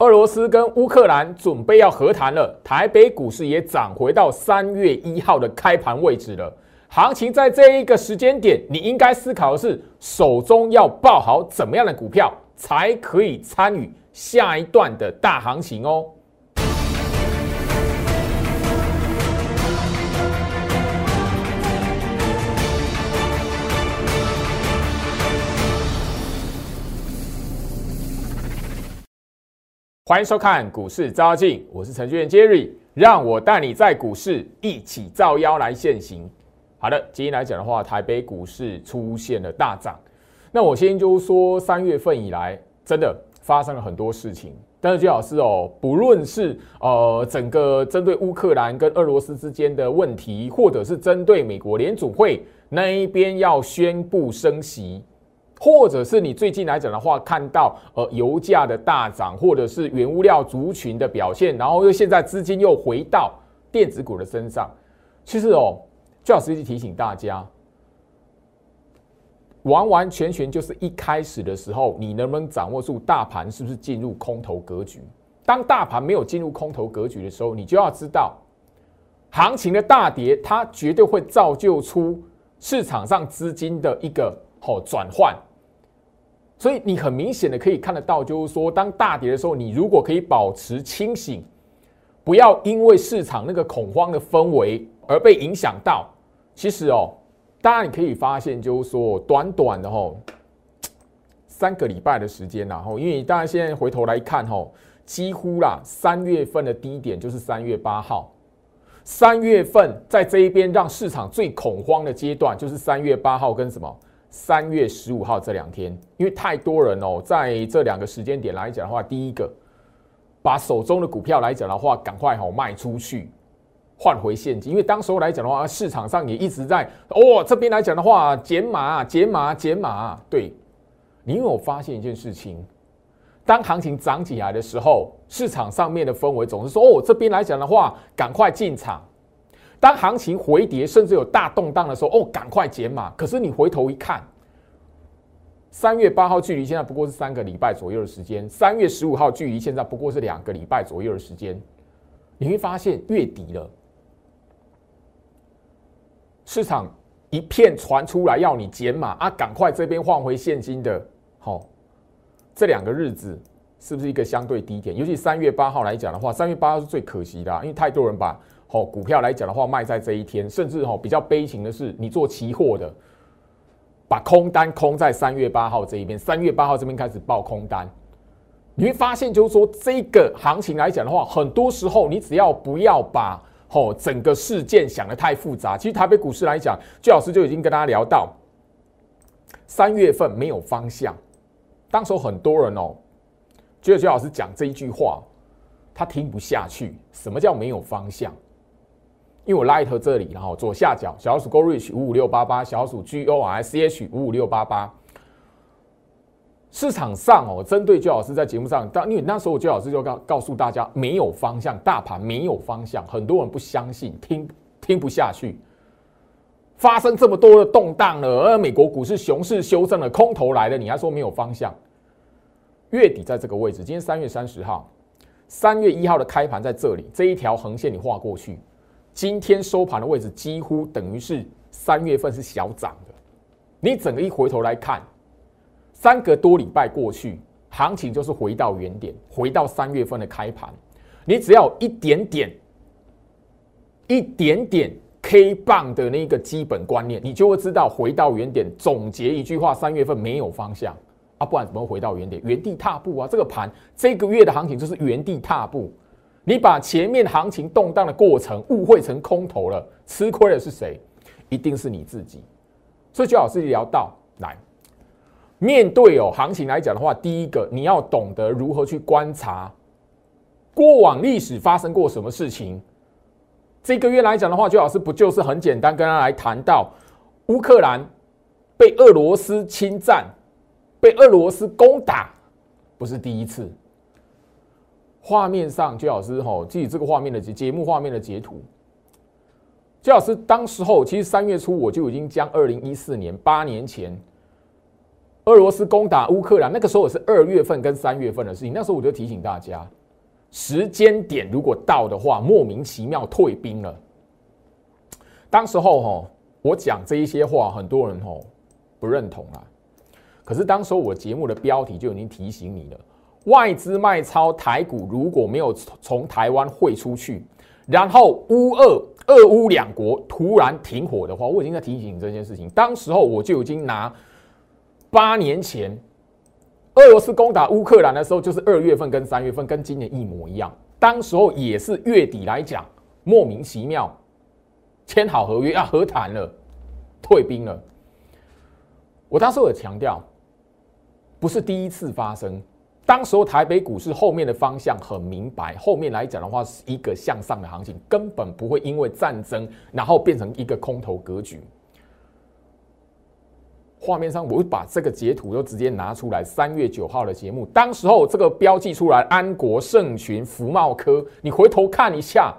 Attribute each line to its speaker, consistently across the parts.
Speaker 1: 俄罗斯跟乌克兰准备要和谈了，台北股市也涨回到三月一号的开盘位置了。行情在这一个时间点，你应该思考的是，手中要抱好怎么样的股票，才可以参与下一段的大行情哦。欢迎收看股市招妖，我是程序员 Jerry，让我带你在股市一起造妖来现行。好的，今天来讲的话，台北股市出现了大涨。那我先就说，三月份以来真的发生了很多事情。但是，最好是哦，不论是呃整个针对乌克兰跟俄罗斯之间的问题，或者是针对美国联储会那一边要宣布升息。或者是你最近来讲的话，看到呃油价的大涨，或者是原物料族群的表现，然后又现在资金又回到电子股的身上，其实哦，最好实际提醒大家，完完全全就是一开始的时候，你能不能掌握住大盘是不是进入空头格局？当大盘没有进入空头格局的时候，你就要知道，行情的大跌，它绝对会造就出市场上资金的一个好转换。所以你很明显的可以看得到，就是说，当大跌的时候，你如果可以保持清醒，不要因为市场那个恐慌的氛围而被影响到。其实哦，当然你可以发现，就是说，短短的吼三个礼拜的时间，然后，因为大家现在回头来看吼，几乎啦，三月份的低点就是三月八号，三月份在这一边让市场最恐慌的阶段，就是三月八号跟什么？三月十五号这两天，因为太多人哦，在这两个时间点来讲的话，第一个把手中的股票来讲的话，赶快好卖出去，换回现金。因为当时候来讲的话，市场上也一直在哦这边来讲的话，减码、减码、减码。对，你有发现一件事情，当行情涨起来的时候，市场上面的氛围总是说哦这边来讲的话，赶快进场。当行情回跌，甚至有大动荡的时候，哦，赶快减码。可是你回头一看，三月八号距离现在不过是三个礼拜左右的时间，三月十五号距离现在不过是两个礼拜左右的时间。你会发现月底了，市场一片传出来要你减码啊，赶快这边换回现金的。好，这两个日子是不是一个相对低点？尤其三月八号来讲的话，三月八号是最可惜的，因为太多人把。好，股票来讲的话，卖在这一天，甚至哈比较悲情的是，你做期货的，把空单空在三月八号这一边，三月八号这边开始报空单，你会发现，就是说这个行情来讲的话，很多时候你只要不要把哦整个事件想的太复杂。其实台北股市来讲，居老师就已经跟大家聊到，三月份没有方向，当时很多人哦，觉得居老师讲这一句话，他听不下去。什么叫没有方向？因为我拉一头这里，然后左下角小鼠 Go Reach 五五六八八，小鼠 G O R C H 五五六八八。市场上哦，针对周老师在节目上，当因为那时候周老师就告告诉大家没有方向，大盘没有方向，很多人不相信，听听不下去。发生这么多的动荡了，而美国股市熊市修正了，空头来了，你还说没有方向？月底在这个位置，今天三月三十号，三月一号的开盘在这里，这一条横线你画过去。今天收盘的位置几乎等于是三月份是小涨的，你整个一回头来看，三个多礼拜过去，行情就是回到原点，回到三月份的开盘。你只要一点点、一点点 K 棒的那个基本观念，你就会知道回到原点。总结一句话：三月份没有方向啊，不然怎么回到原点？原地踏步啊！这个盘这个月的行情就是原地踏步。你把前面行情动荡的过程误会成空头了，吃亏的是谁？一定是你自己。所以，就老师聊到来面对哦行情来讲的话，第一个你要懂得如何去观察过往历史发生过什么事情。这个月来讲的话，就老师不就是很简单，跟他来谈到乌克兰被俄罗斯侵占，被俄罗斯攻打，不是第一次。画面上，居老师哈，记这个画面的节节目画面的截图。居老师当时候，其实三月初我就已经将二零一四年八年前俄罗斯攻打乌克兰，那个时候是二月份跟三月份的事情。那时候我就提醒大家，时间点如果到的话，莫名其妙退兵了。当时候哈，我讲这一些话，很多人哈不认同啊。可是当时候我节目的标题就已经提醒你了：外资卖超台股，如果没有从台湾汇出去，然后乌俄俄乌两国突然停火的话，我已经在提醒你这件事情。当时候我就已经拿。八年前，俄罗斯攻打乌克兰的时候，就是二月份跟三月份，跟今年一模一样。当时候也是月底来讲，莫名其妙签好合约要和谈了，退兵了。我当时有强调，不是第一次发生。当时候台北股市后面的方向很明白，后面来讲的话是一个向上的行情，根本不会因为战争然后变成一个空头格局。画面上，我会把这个截图都直接拿出来。三月九号的节目，当时候这个标记出来，安国、盛群、福茂科，你回头看一下，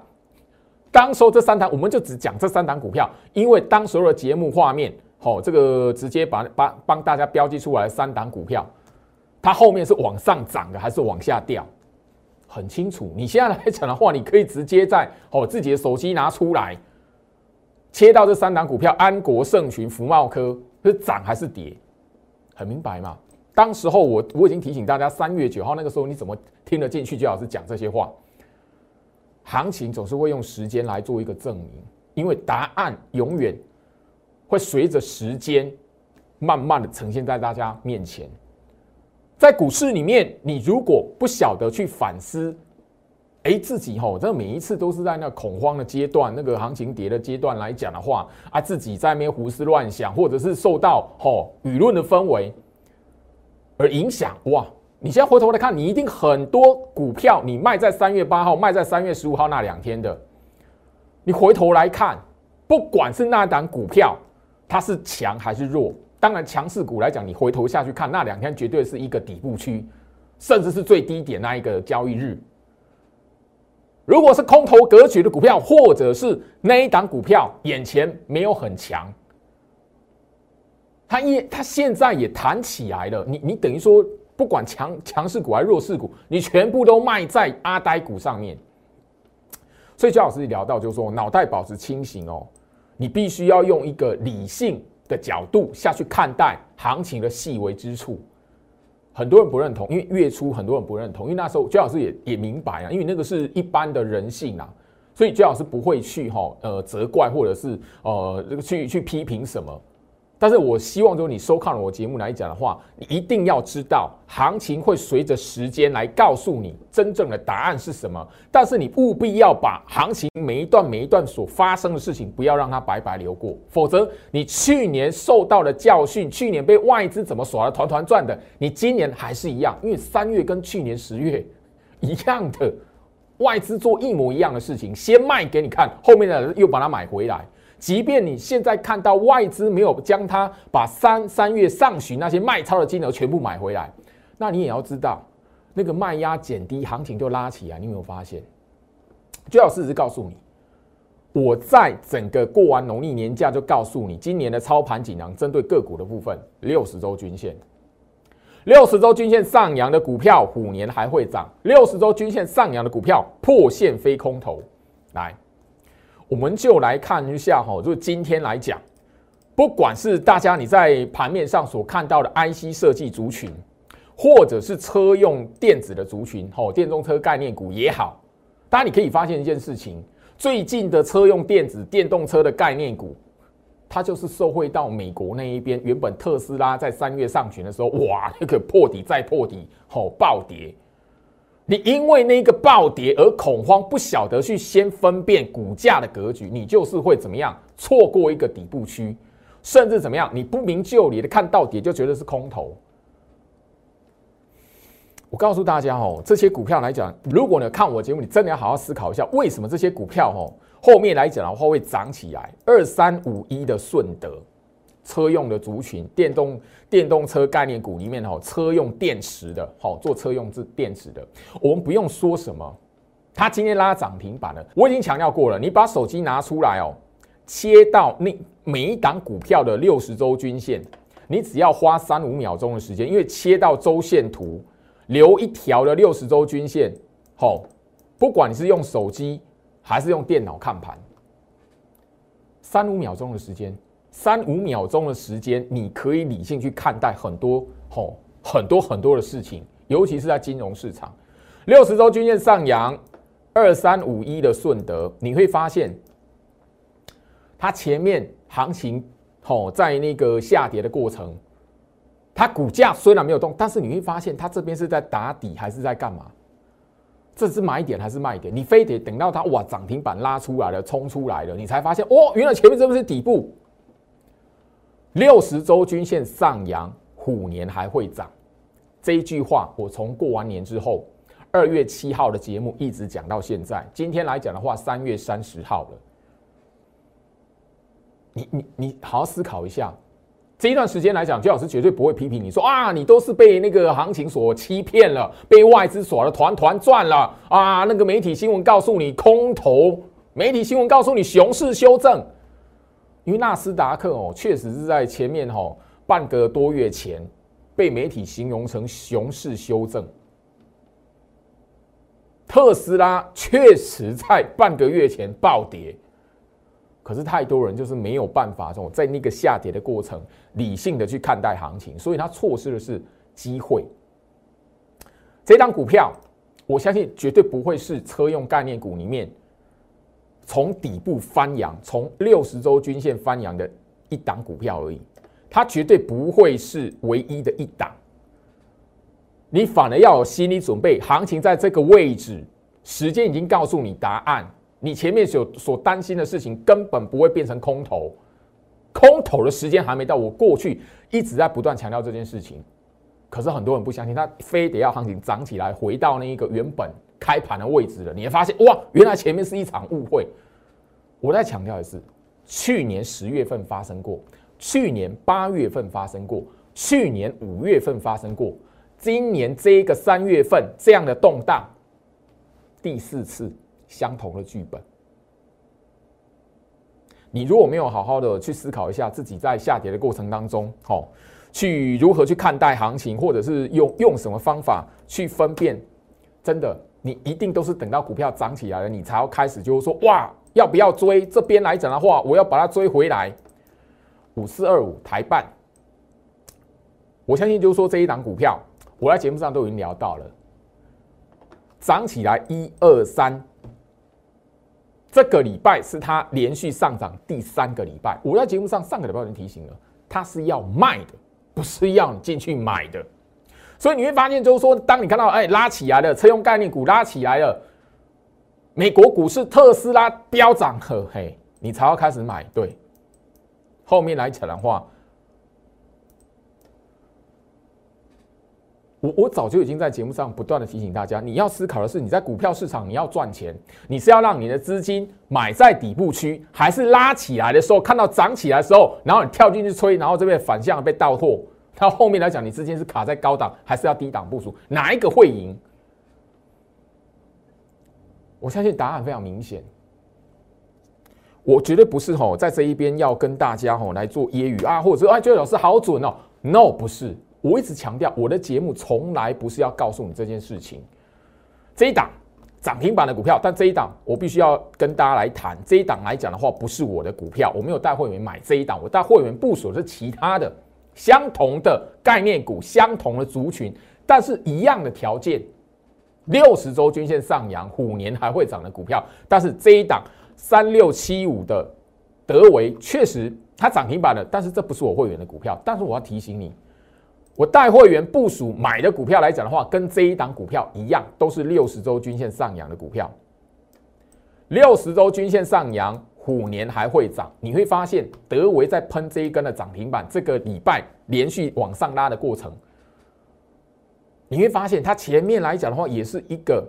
Speaker 1: 当时候这三档，我们就只讲这三档股票，因为当时候的节目画面，好，这个直接把把帮大家标记出来三档股票，它后面是往上涨的还是往下掉，很清楚。你现在来讲的话，你可以直接在哦自己的手机拿出来，切到这三档股票，安国、盛群、福茂科。是涨还是跌，很明白嘛？当时候我我已经提醒大家，三月九号那个时候你怎么听得进去？就老师讲这些话，行情总是会用时间来做一个证明，因为答案永远会随着时间慢慢的呈现在大家面前。在股市里面，你如果不晓得去反思。哎，自己吼，这每一次都是在那恐慌的阶段，那个行情跌的阶段来讲的话，啊，自己在那边胡思乱想，或者是受到吼舆论的氛围而影响。哇，你现在回头来看，你一定很多股票你卖在三月八号，卖在三月十五号那两天的，你回头来看，不管是那档股票它是强还是弱，当然强势股来讲，你回头下去看那两天绝对是一个底部区，甚至是最低点那一个交易日。如果是空头格局的股票，或者是那一档股票眼前没有很强，它一它现在也弹起来了，你你等于说不管强强势股还是弱势股，你全部都卖在阿呆股上面。所以焦老师聊到就是说，脑袋保持清醒哦，你必须要用一个理性的角度下去看待行情的细微之处。很多人不认同，因为月初很多人不认同，因为那时候姜老师也也明白啊，因为那个是一般的人性啊，所以姜老师不会去哈呃责怪或者是呃这个去去批评什么。但是我希望，就是你收看了我节目来讲的话，你一定要知道，行情会随着时间来告诉你真正的答案是什么。但是你务必要把行情每一段每一段所发生的事情，不要让它白白流过，否则你去年受到的教训，去年被外资怎么耍的团团转的，你今年还是一样，因为三月跟去年十月一样的，外资做一模一样的事情，先卖给你看，后面的人又把它买回来。即便你现在看到外资没有将它把三三月上旬那些卖超的金额全部买回来，那你也要知道，那个卖压减低，行情就拉起来。你有没有发现？最好事实告诉你，我在整个过完农历年假就告诉你，今年的操盘锦囊针对个股的部分，六十周均线，六十周均线上扬的股票，虎年还会涨；六十周均线上扬的股票，破线非空头，来。我们就来看一下哈，就今天来讲，不管是大家你在盘面上所看到的 IC 设计族群，或者是车用电子的族群，吼，电动车概念股也好，大家你可以发现一件事情，最近的车用电子、电动车的概念股，它就是受惠到美国那一边，原本特斯拉在三月上旬的时候，哇，那个破底再破底，吼，暴跌。你因为那个暴跌而恐慌，不晓得去先分辨股价的格局，你就是会怎么样错过一个底部区，甚至怎么样，你不明就里的看到底就觉得是空头。我告诉大家哦，这些股票来讲，如果你看我节目，你真的要好好思考一下，为什么这些股票哦后面来讲的话会涨起来？二三五一的顺德。车用的族群，电动电动车概念股里面哈，车用电池的，好做车用制电池的，我们不用说什么，它今天拉涨停板了。我已经强调过了，你把手机拿出来哦，切到那每一档股票的六十周均线，你只要花三五秒钟的时间，因为切到周线图，留一条的六十周均线，好，不管你是用手机还是用电脑看盘，三五秒钟的时间，三五秒钟的时间，你可以理性去看待很多吼很多很多的事情，尤其是在金融市场，六十周均线上扬，二三五一的顺德，你会发现它前面行情。哦，在那个下跌的过程，它股价虽然没有动，但是你会发现它这边是在打底还是在干嘛？这是买点还是卖点？你非得等到它哇涨停板拉出来了，冲出来了，你才发现哦，原来前面这不是底部。六十周均线上扬，虎年还会涨。这一句话，我从过完年之后，二月七号的节目一直讲到现在。今天来讲的话，三月三十号了。你你你好好思考一下，这一段时间来讲，周老师绝对不会批评你说啊，你都是被那个行情所欺骗了，被外资耍的团团转了啊！那个媒体新闻告诉你空头，媒体新闻告诉你熊市修正，因为纳斯达克哦，确实是在前面哈半个多月前被媒体形容成熊市修正，特斯拉确实在半个月前暴跌。可是太多人就是没有办法，这种在那个下跌的过程，理性的去看待行情，所以他错失的是机会。这档股票，我相信绝对不会是车用概念股里面从底部翻扬，从六十周均线翻扬的一档股票而已，它绝对不会是唯一的一档。你反而要有心理准备，行情在这个位置，时间已经告诉你答案。你前面所所担心的事情根本不会变成空头，空头的时间还没到。我过去一直在不断强调这件事情，可是很多人不相信，他非得要行情涨起来，回到那一个原本开盘的位置了。你会发现，哇，原来前面是一场误会。我再强调一次，去年十月份发生过，去年八月份发生过，去年五月份发生过，今年这一个三月份这样的动荡，第四次。相同的剧本，你如果没有好好的去思考一下自己在下跌的过程当中，好，去如何去看待行情，或者是用用什么方法去分辨，真的，你一定都是等到股票涨起来了，你才要开始就是说，哇，要不要追？这边来讲的话，我要把它追回来。五四二五台办，我相信就是说这一档股票，我在节目上都已经聊到了，涨起来一二三。这个礼拜是它连续上涨第三个礼拜。我在节目上上个礼拜已经提醒了，它是要卖的，不是要你进去买的。所以你会发现，就是说，当你看到哎拉起来了，车用概念股拉起来了，美国股市特斯拉飙涨，呵嘿，你才要开始买。对，后面来讲的话。我我早就已经在节目上不断的提醒大家，你要思考的是，你在股票市场你要赚钱，你是要让你的资金买在底部区，还是拉起来的时候看到涨起来的时候，然后你跳进去吹，然后这边反向被倒货，到后面来讲，你资金是卡在高档，还是要低档部署，哪一个会赢？我相信答案非常明显，我绝对不是吼在这一边要跟大家吼来做揶揄啊，或者说哎，觉得老师好准哦，no 不是。我一直强调，我的节目从来不是要告诉你这件事情。这一档涨停板的股票，但这一档我必须要跟大家来谈。这一档来讲的话，不是我的股票，我没有带会员买这一档，我带会员部署是其他的相同的概念股、相同的族群，但是一样的条件。六十周均线上扬，虎年还会涨的股票，但是这一档三六七五的德维确实它涨停板了，但是这不是我会员的股票。但是我要提醒你。我带会员部署买的股票来讲的话，跟这一档股票一样，都是六十周均线上扬的股票。六十周均线上扬，虎年还会涨。你会发现德维在喷这一根的涨停板，这个礼拜连续往上拉的过程，你会发现它前面来讲的话，也是一个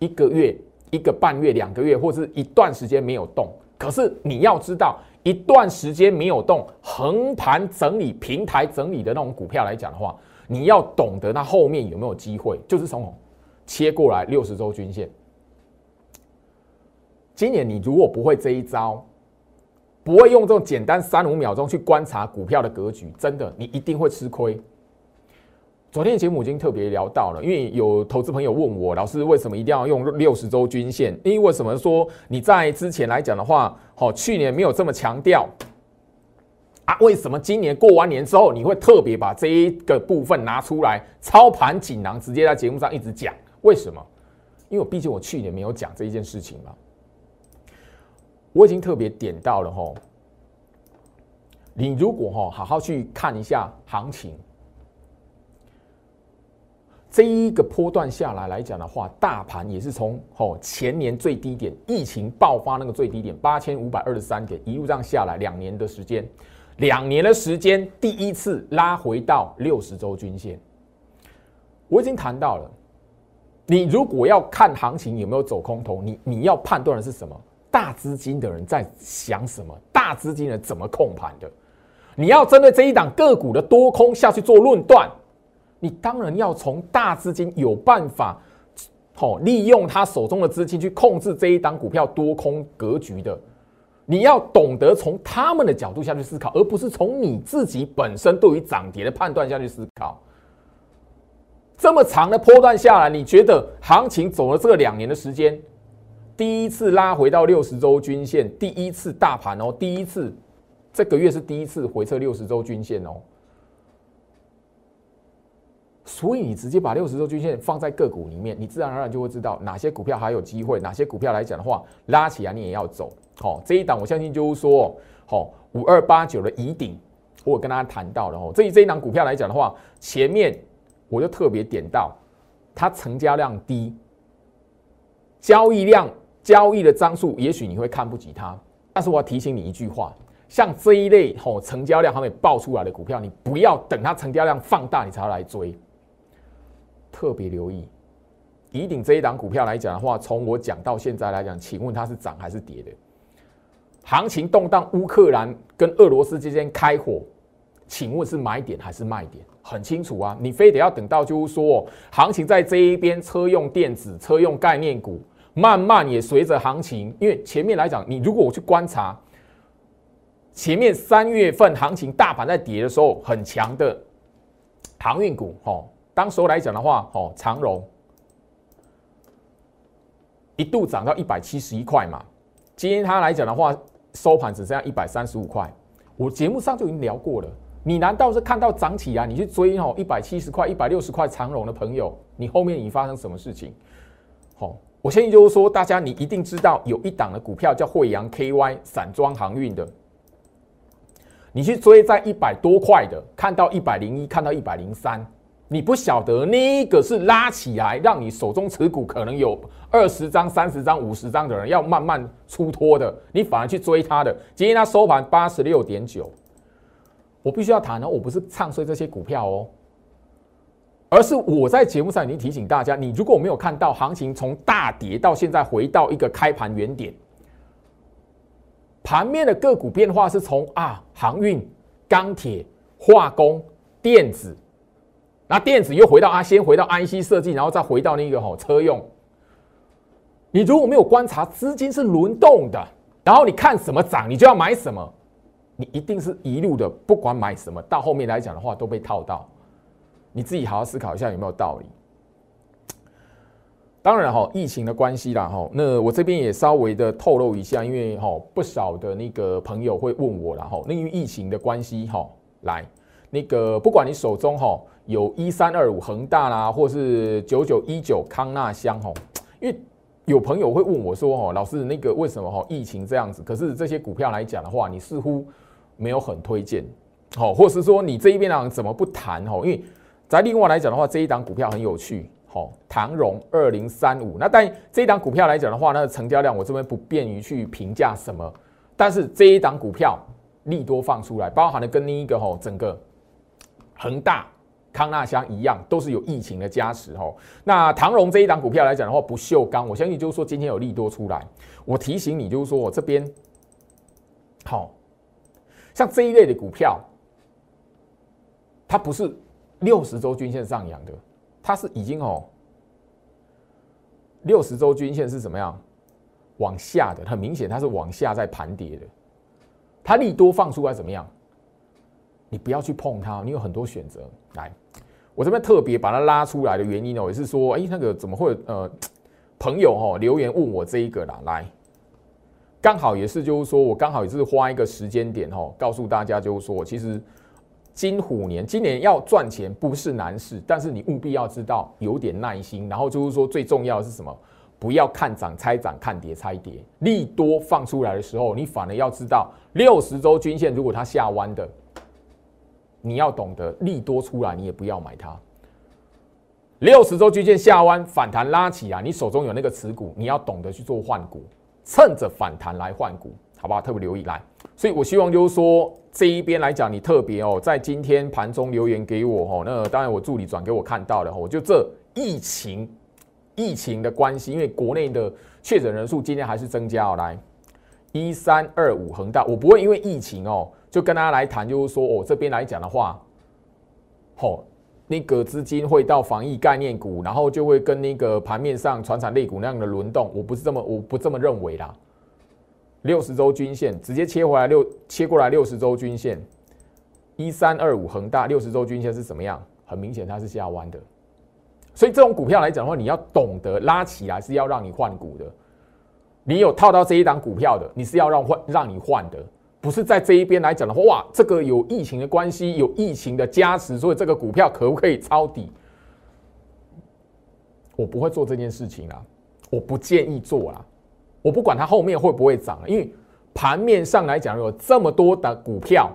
Speaker 1: 一个月、一个半月、两个月，或者是一段时间没有动。可是你要知道。一段时间没有动，横盘整理、平台整理的那种股票来讲的话，你要懂得它后面有没有机会，就是从切过来六十周均线。今年你如果不会这一招，不会用这种简单三五秒钟去观察股票的格局，真的你一定会吃亏。昨天节目已经特别聊到了，因为有投资朋友问我，老师为什么一定要用六十周均线？因为为什么说你在之前来讲的话，好，去年没有这么强调啊？为什么今年过完年之后，你会特别把这一个部分拿出来操盘锦囊，直接在节目上一直讲？为什么？因为毕竟我去年没有讲这一件事情嘛，我已经特别点到了哈。你如果哈好好去看一下行情。这一个波段下来来讲的话，大盘也是从哦前年最低点疫情爆发那个最低点八千五百二十三点一路这样下来，两年的时间，两年的时间第一次拉回到六十周均线。我已经谈到了，你如果要看行情有没有走空头，你你要判断的是什么？大资金的人在想什么？大资金人怎么控盘的？你要针对这一档个股的多空下去做论断。你当然要从大资金有办法，好利用他手中的资金去控制这一档股票多空格局的，你要懂得从他们的角度下去思考，而不是从你自己本身对于涨跌的判断下去思考。这么长的波段下来，你觉得行情走了这两年的时间，第一次拉回到六十周均线，第一次大盘哦，第一次这个月是第一次回撤六十周均线哦。所以你直接把六十周均线放在个股里面，你自然而然就会知道哪些股票还有机会，哪些股票来讲的话拉起来你也要走。好，这一档我相信就是说，好五二八九的乙顶，我跟大家谈到了哦。这这一档股票来讲的话，前面我就特别点到，它成交量低，交易量交易的张数，也许你会看不起它，但是我要提醒你一句话。像这一类吼成交量还没爆出来的股票，你不要等它成交量放大你才来追。特别留意，以顶这一档股票来讲的话，从我讲到现在来讲，请问它是涨还是跌的？行情动荡，乌克兰跟俄罗斯之间开火，请问是买点还是卖点？很清楚啊，你非得要等到就是说，行情在这一边，车用电子、车用概念股慢慢也随着行情，因为前面来讲，你如果我去观察，前面三月份行情大盘在跌的时候，很强的航运股，吼。当时候来讲的话，哦，长荣一度涨到一百七十一块嘛。今天它来讲的话，收盘只剩下一百三十五块。我节目上就已经聊过了。你难道是看到涨起啊？你去追哦，一百七十块、一百六十块长荣的朋友，你后面已经发生什么事情？好，我相信就是说，大家你一定知道有一档的股票叫惠阳 KY 散装航运的。你去追在一百多块的，看到一百零一，看到一百零三。你不晓得那个是拉起来，让你手中持股可能有二十张、三十张、五十张的人要慢慢出脱的，你反而去追它的。今天它收盘八十六点九，我必须要谈呢，我不是唱衰这些股票哦，而是我在节目上已经提醒大家，你如果没有看到行情从大跌到现在回到一个开盘原点，盘面的个股变化是从啊航运、钢铁、化工、电子。那电子又回到啊，先回到 IC 设计，然后再回到那个吼车用。你如果没有观察，资金是轮动的，然后你看什么涨，你就要买什么，你一定是一路的，不管买什么，到后面来讲的话都被套到。你自己好好思考一下有没有道理。当然哈，疫情的关系啦哈，那我这边也稍微的透露一下，因为哈不少的那个朋友会问我了哈，那因为疫情的关系哈，来那个不管你手中哈。有一三二五恒大啦，或是九九一九康纳香吼，因为有朋友会问我说：“哦，老师，那个为什么吼疫情这样子？可是这些股票来讲的话，你似乎没有很推荐，好，或是说你这一边呢怎么不谈吼？因为在另外来讲的话，这一档股票很有趣，好，唐荣二零三五。那但这一档股票来讲的话，那成交量我这边不便于去评价什么，但是这一档股票利多放出来，包含了跟另一个吼整个恒大。康纳香一样，都是有疫情的加持哦。那唐荣这一档股票来讲的话，不锈钢，我相信就是说今天有利多出来。我提醒你，就是说我这边，好像这一类的股票，它不是六十周均线上扬的，它是已经哦，六十周均线是怎么样往下的？很明显，它是往下在盘跌的。它利多放出来怎么样？你不要去碰它，你有很多选择。来，我这边特别把它拉出来的原因呢，也是说，哎，那个怎么会呃，朋友哈留言问我这一个啦，来，刚好也是就是说我刚好也是花一个时间点哈，告诉大家就是说，其实金虎年今年要赚钱不是难事，但是你务必要知道有点耐心，然后就是说最重要的是什么？不要看涨猜涨，看跌猜跌。利多放出来的时候，你反而要知道六十周均线如果它下弯的，你要懂得利多出来，你也不要买它。六十周均线下弯反弹拉起来，你手中有那个持股，你要懂得去做换股，趁着反弹来换股，好不好？特别留意来。所以我希望就是说这一边来讲，你特别哦，在今天盘中留言给我哦，那当然我助理转给我看到了，我就这疫情。疫情的关系，因为国内的确诊人数今天还是增加哦。来，一三二五恒大，我不会因为疫情哦，就跟大家来谈，就是说哦，这边来讲的话，吼，那个资金会到防疫概念股，然后就会跟那个盘面上传产类股那样的轮动，我不是这么，我不这么认为啦。六十周均线直接切回来六，切过来六十周均线，一三二五恒大六十周均线是怎么样？很明显它是下弯的。所以这种股票来讲的话，你要懂得拉起来是要让你换股的。你有套到这一档股票的，你是要让换让你换的，不是在这一边来讲的话，哇，这个有疫情的关系，有疫情的加持，所以这个股票可不可以抄底？我不会做这件事情啊，我不建议做啊。我不管它后面会不会涨，因为盘面上来讲有这么多的股票。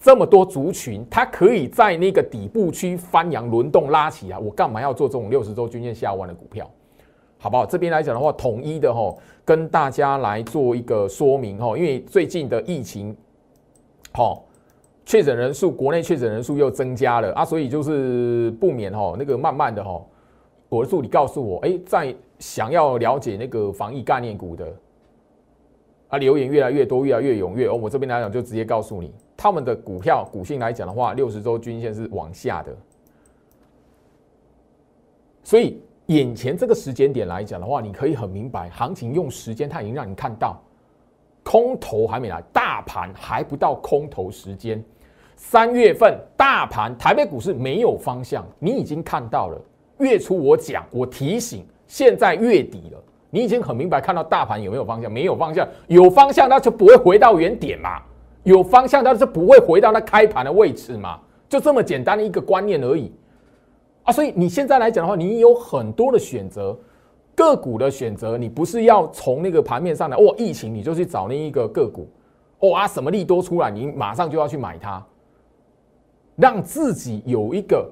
Speaker 1: 这么多族群，它可以在那个底部区翻扬轮动拉起啊，我干嘛要做这种六十周均线下弯的股票？好不好？这边来讲的话，统一的哈，跟大家来做一个说明哈，因为最近的疫情，好，确诊人数，国内确诊人数又增加了啊，所以就是不免哈，那个慢慢的哈，我的助理告诉我，哎，在想要了解那个防疫概念股的啊，留言越来越多，越来越踊跃哦，我这边来讲就直接告诉你。他们的股票股性来讲的话，六十周均线是往下的，所以眼前这个时间点来讲的话，你可以很明白，行情用时间它已经让你看到，空头还没来，大盘还不到空头时间。三月份大盘台北股市没有方向，你已经看到了。月初我讲，我提醒，现在月底了，你已经很明白看到大盘有没有方向？没有方向，有方向那就不会回到原点嘛。有方向，它是不会回到那开盘的位置嘛？就这么简单的一个观念而已啊！所以你现在来讲的话，你有很多的选择，个股的选择，你不是要从那个盘面上来哦，疫情你就去找那一个个股哦啊，什么利多出来，你马上就要去买它，让自己有一个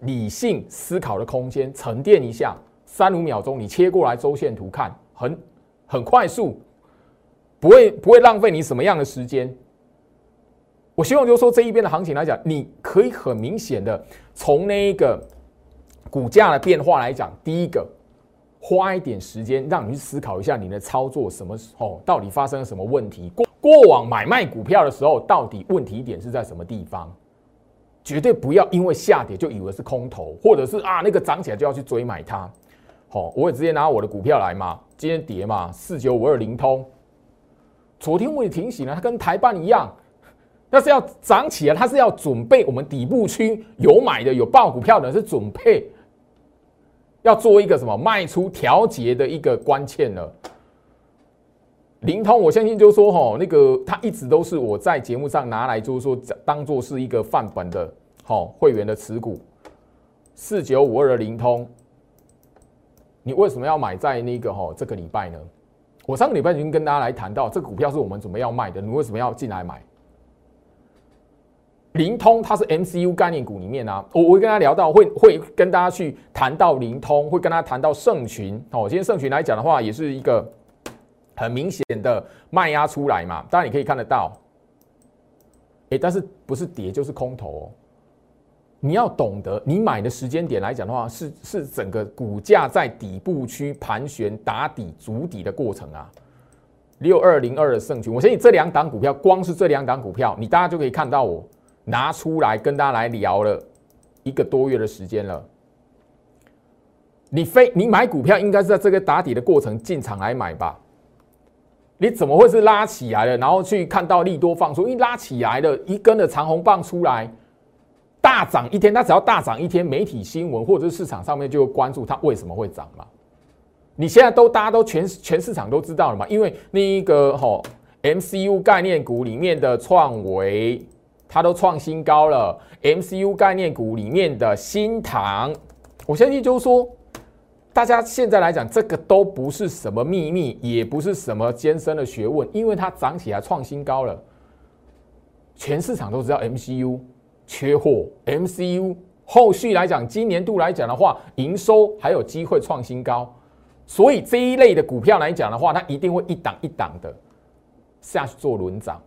Speaker 1: 理性思考的空间，沉淀一下，三五秒钟你切过来周线图看，很很快速，不会不会浪费你什么样的时间。我希望就是说这一边的行情来讲，你可以很明显的从那一个股价的变化来讲，第一个花一点时间让你去思考一下你的操作什么时候到底发生了什么问题，过过往买卖股票的时候到底问题点是在什么地方，绝对不要因为下跌就以为是空头，或者是啊那个涨起来就要去追买它。好，我也直接拿我的股票来嘛，今天跌嘛，四九五二零通，昨天我也提醒了，它跟台办一样。那是要涨起来，它是要准备我们底部区有买的、有报股票的，是准备要做一个什么卖出调节的一个关键了。灵通，我相信就是说，哈，那个它一直都是我在节目上拿来就是说当做是一个范本的，好会员的持股。四九五二的灵通，你为什么要买在那个哈这个礼拜呢？我上个礼拜已经跟大家来谈到，这个股票是我们准备要卖的，你为什么要进来买？灵通它是 MCU 概念股里面啊，我会跟他聊到，会会跟大家去谈到灵通，会跟他谈到盛群哦。今天盛群来讲的话，也是一个很明显的卖压出来嘛，当然你可以看得到，哎，但是不是跌就是空头。你要懂得，你买的时间点来讲的话，是是整个股价在底部区盘旋打底、筑底的过程啊。六二零二的盛群，我相信这两档股票，光是这两档股票，你大家就可以看到我。拿出来跟大家来聊了一个多月的时间了。你非你买股票应该是在这个打底的过程进场来买吧？你怎么会是拉起来了，然后去看到利多放出？一拉起来了一根的长红棒出来，大涨一天，它只要大涨一天，媒体新闻或者是市场上面就会关注它为什么会涨嘛。你现在都大家都全全市场都知道了嘛？因为那一个吼 MCU 概念股里面的创维，它都创新高了。MCU 概念股里面的新唐，我相信就是说。大家现在来讲，这个都不是什么秘密，也不是什么艰深的学问，因为它涨起来创新高了。全市场都知道 MCU 缺货，MCU 后续来讲，今年度来讲的话，营收还有机会创新高，所以这一类的股票来讲的话，它一定会一档一档的下去做轮涨。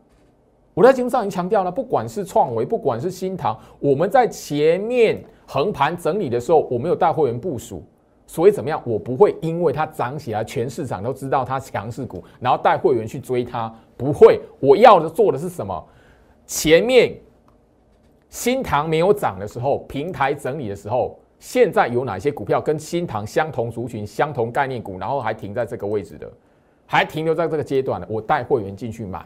Speaker 1: 我在节目上已经强调了，不管是创维，不管是新唐，我们在前面横盘整理的时候，我们有带会员部署。所以怎么样？我不会因为它涨起来，全市场都知道它强势股，然后带会员去追它。不会，我要的做的是什么？前面新塘没有涨的时候，平台整理的时候，现在有哪些股票跟新塘相同族群、相同概念股，然后还停在这个位置的，还停留在这个阶段的，我带会员进去买。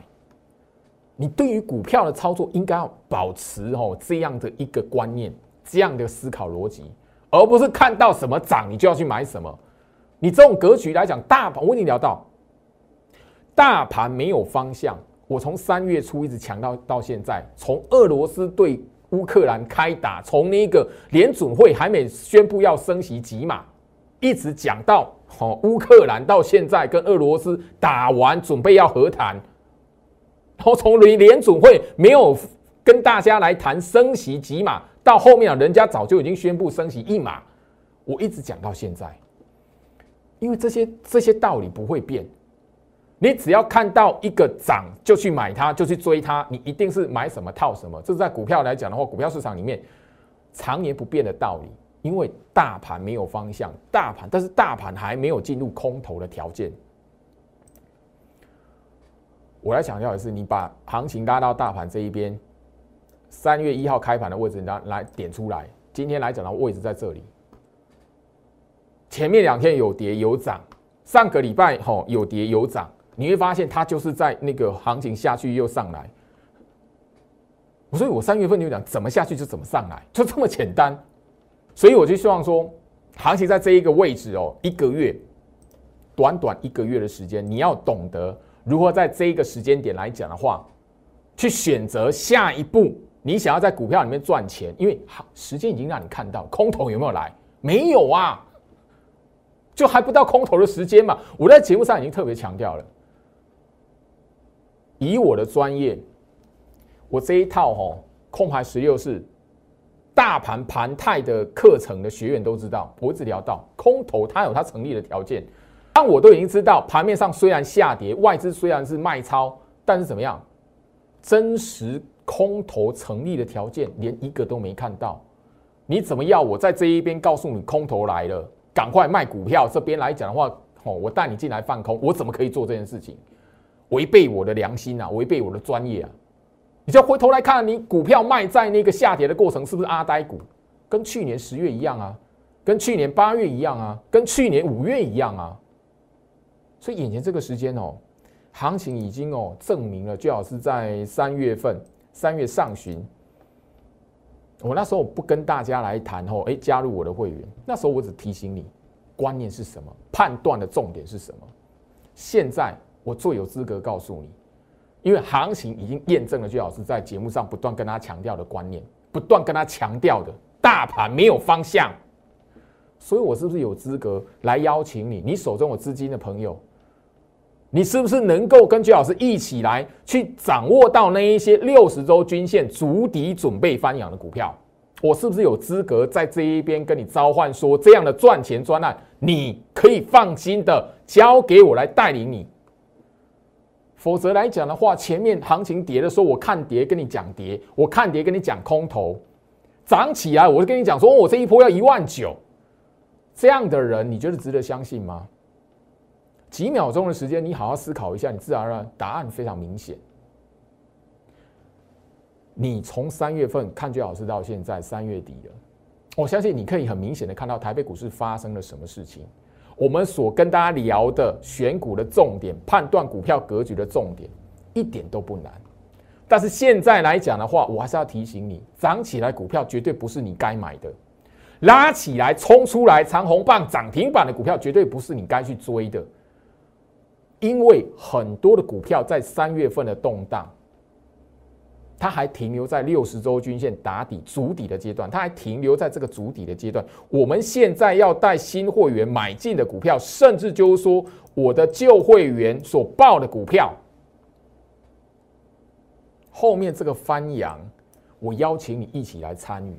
Speaker 1: 你对于股票的操作，应该要保持哦这样的一个观念，这样的思考逻辑。而不是看到什么涨你就要去买什么，你这种格局来讲，大盘我跟你聊到，大盘没有方向。我从三月初一直强到到现在，从俄罗斯对乌克兰开打，从那个联准会还没宣布要升息几码，一直讲到哦乌克兰到现在跟俄罗斯打完准备要和谈，然后从联联准会没有跟大家来谈升息几码。到后面啊，人家早就已经宣布升息一码，我一直讲到现在，因为这些这些道理不会变。你只要看到一个涨就去买它，就去追它，你一定是买什么套什么。这是在股票来讲的话，股票市场里面常年不变的道理。因为大盘没有方向，大盘但是大盘还没有进入空头的条件。我来强调的是，你把行情拉到大盘这一边。三月一号开盘的位置，你来来点出来。今天来讲的位置在这里。前面两天有跌有涨，上个礼拜吼有跌有涨，你会发现它就是在那个行情下去又上来。所以我三月份就讲，怎么下去就怎么上来，就这么简单。所以我就希望说，行情在这一个位置哦，一个月，短短一个月的时间，你要懂得如何在这一个时间点来讲的话，去选择下一步。你想要在股票里面赚钱，因为好时间已经让你看到空头有没有来？没有啊，就还不到空头的时间嘛。我在节目上已经特别强调了，以我的专业，我这一套哈空牌十六式大盘盘态的课程的学员都知道，我只聊到空头它有它成立的条件，但我都已经知道盘面上虽然下跌，外资虽然是卖超，但是怎么样，真实。空头成立的条件连一个都没看到，你怎么要我在这一边告诉你空头来了，赶快卖股票？这边来讲的话，哦，我带你进来放空，我怎么可以做这件事情？违背我的良心啊，违背我的专业啊！你就回头来看，你股票卖在那个下跌的过程是不是阿呆股？跟去年十月一样啊，跟去年八月一样啊，跟去年五月一样啊。所以眼前这个时间哦，行情已经哦证明了，最好是在三月份。三月上旬，我那时候不跟大家来谈后，哎，加入我的会员。那时候我只提醒你，观念是什么，判断的重点是什么。现在我最有资格告诉你，因为行情已经验证了，最老师在节目上不断跟他强调的观念，不断跟他强调的，大盘没有方向，所以我是不是有资格来邀请你？你手中有资金的朋友。你是不是能够跟居老师一起来去掌握到那一些六十周均线足底准备翻扬的股票？我是不是有资格在这一边跟你召唤说这样的赚钱专案，你可以放心的交给我来带领你？否则来讲的话，前面行情跌的时候，我看跌跟你讲跌，我看跌跟你讲空头，涨起来我就跟你讲说，我这一波要一万九，这样的人你觉得值得相信吗？几秒钟的时间，你好好思考一下，你自然而然答案非常明显。你从三月份看最老师到现在三月底了，我相信你可以很明显的看到台北股市发生了什么事情。我们所跟大家聊的选股的重点、判断股票格局的重点，一点都不难。但是现在来讲的话，我还是要提醒你，涨起来股票绝对不是你该买的，拉起来冲出来长红棒涨停板的股票绝对不是你该去追的，因为很多的股票在三月份的动荡。它还停留在六十周均线打底、筑底的阶段，它还停留在这个筑底的阶段。我们现在要带新会员买进的股票，甚至就是说，我的旧会员所报的股票，后面这个翻扬，我邀请你一起来参与。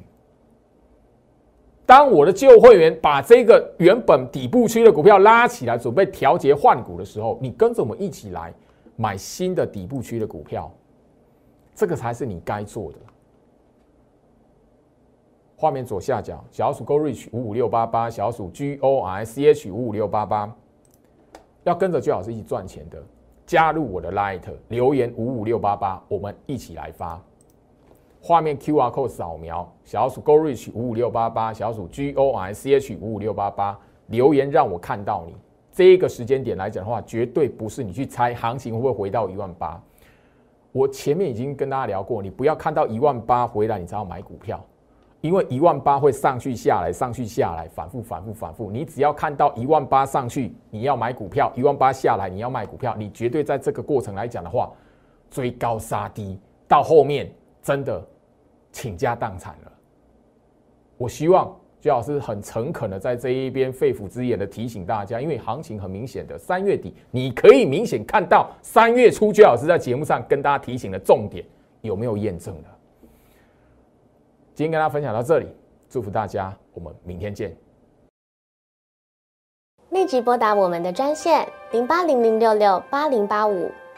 Speaker 1: 当我的旧会员把这个原本底部区的股票拉起来，准备调节换股的时候，你跟着我们一起来买新的底部区的股票。这个才是你该做的。画面左下角，小鼠 Go Reach 五五六八八，小鼠 G O R C H 五五六八八，要跟着最好是一起赚钱的，加入我的 Light 留言五五六八八，我们一起来发。画面 Q R code 扫描，小鼠 Go Reach 五五六八八，小鼠 G O I C H 五五六八八，留言让我看到你。这一个时间点来讲的话，绝对不是你去猜行情会不会回到一万八。我前面已经跟大家聊过，你不要看到一万八回来，你才要买股票，因为一万八会上去下来，上去下来，反复反复反复。你只要看到一万八上去，你要买股票；一万八下来，你要卖股票。你绝对在这个过程来讲的话，追高杀低，到后面真的倾家荡产了。我希望。朱老师很诚恳的在这一边肺腑之言的提醒大家，因为行情很明显的三月底，你可以明显看到三月初朱老师在节目上跟大家提醒的重点有没有验证了？今天跟大家分享到这里，祝福大家，我们明天见。
Speaker 2: 立即拨打我们的专线零八零零六六八零八五。